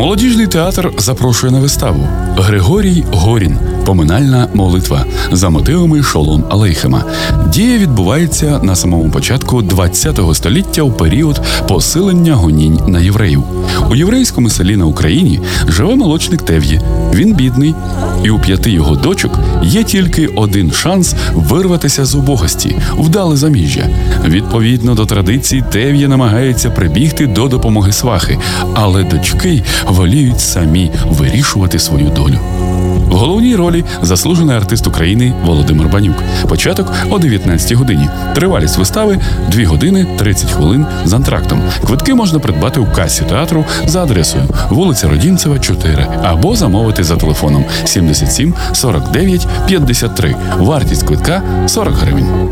Молодіжний театр запрошує на виставу Григорій Горін. Поминальна молитва за мотивами Шолом Алейхема. Дія відбувається на самому початку ХХ століття у період посилення гонінь на євреїв. У єврейському селі на Україні живе молочник Тев'ї. Він бідний, і у п'яти його дочок є тільки один шанс вирватися з убогості, вдале заміжжя. Відповідно до традицій, Тев'я намагається прибігти до допомоги свахи, але дочки воліють самі вирішувати свою долю. В головній ролі заслужений артист України Володимир Банюк. Початок о 19 годині. Тривалість вистави 2 години 30 хвилин з антрактом. Квитки можна придбати у касі театру за адресою вулиця Родінцева, 4 або замовити за телефоном 77 49 53. Вартість квитка 40 гривень.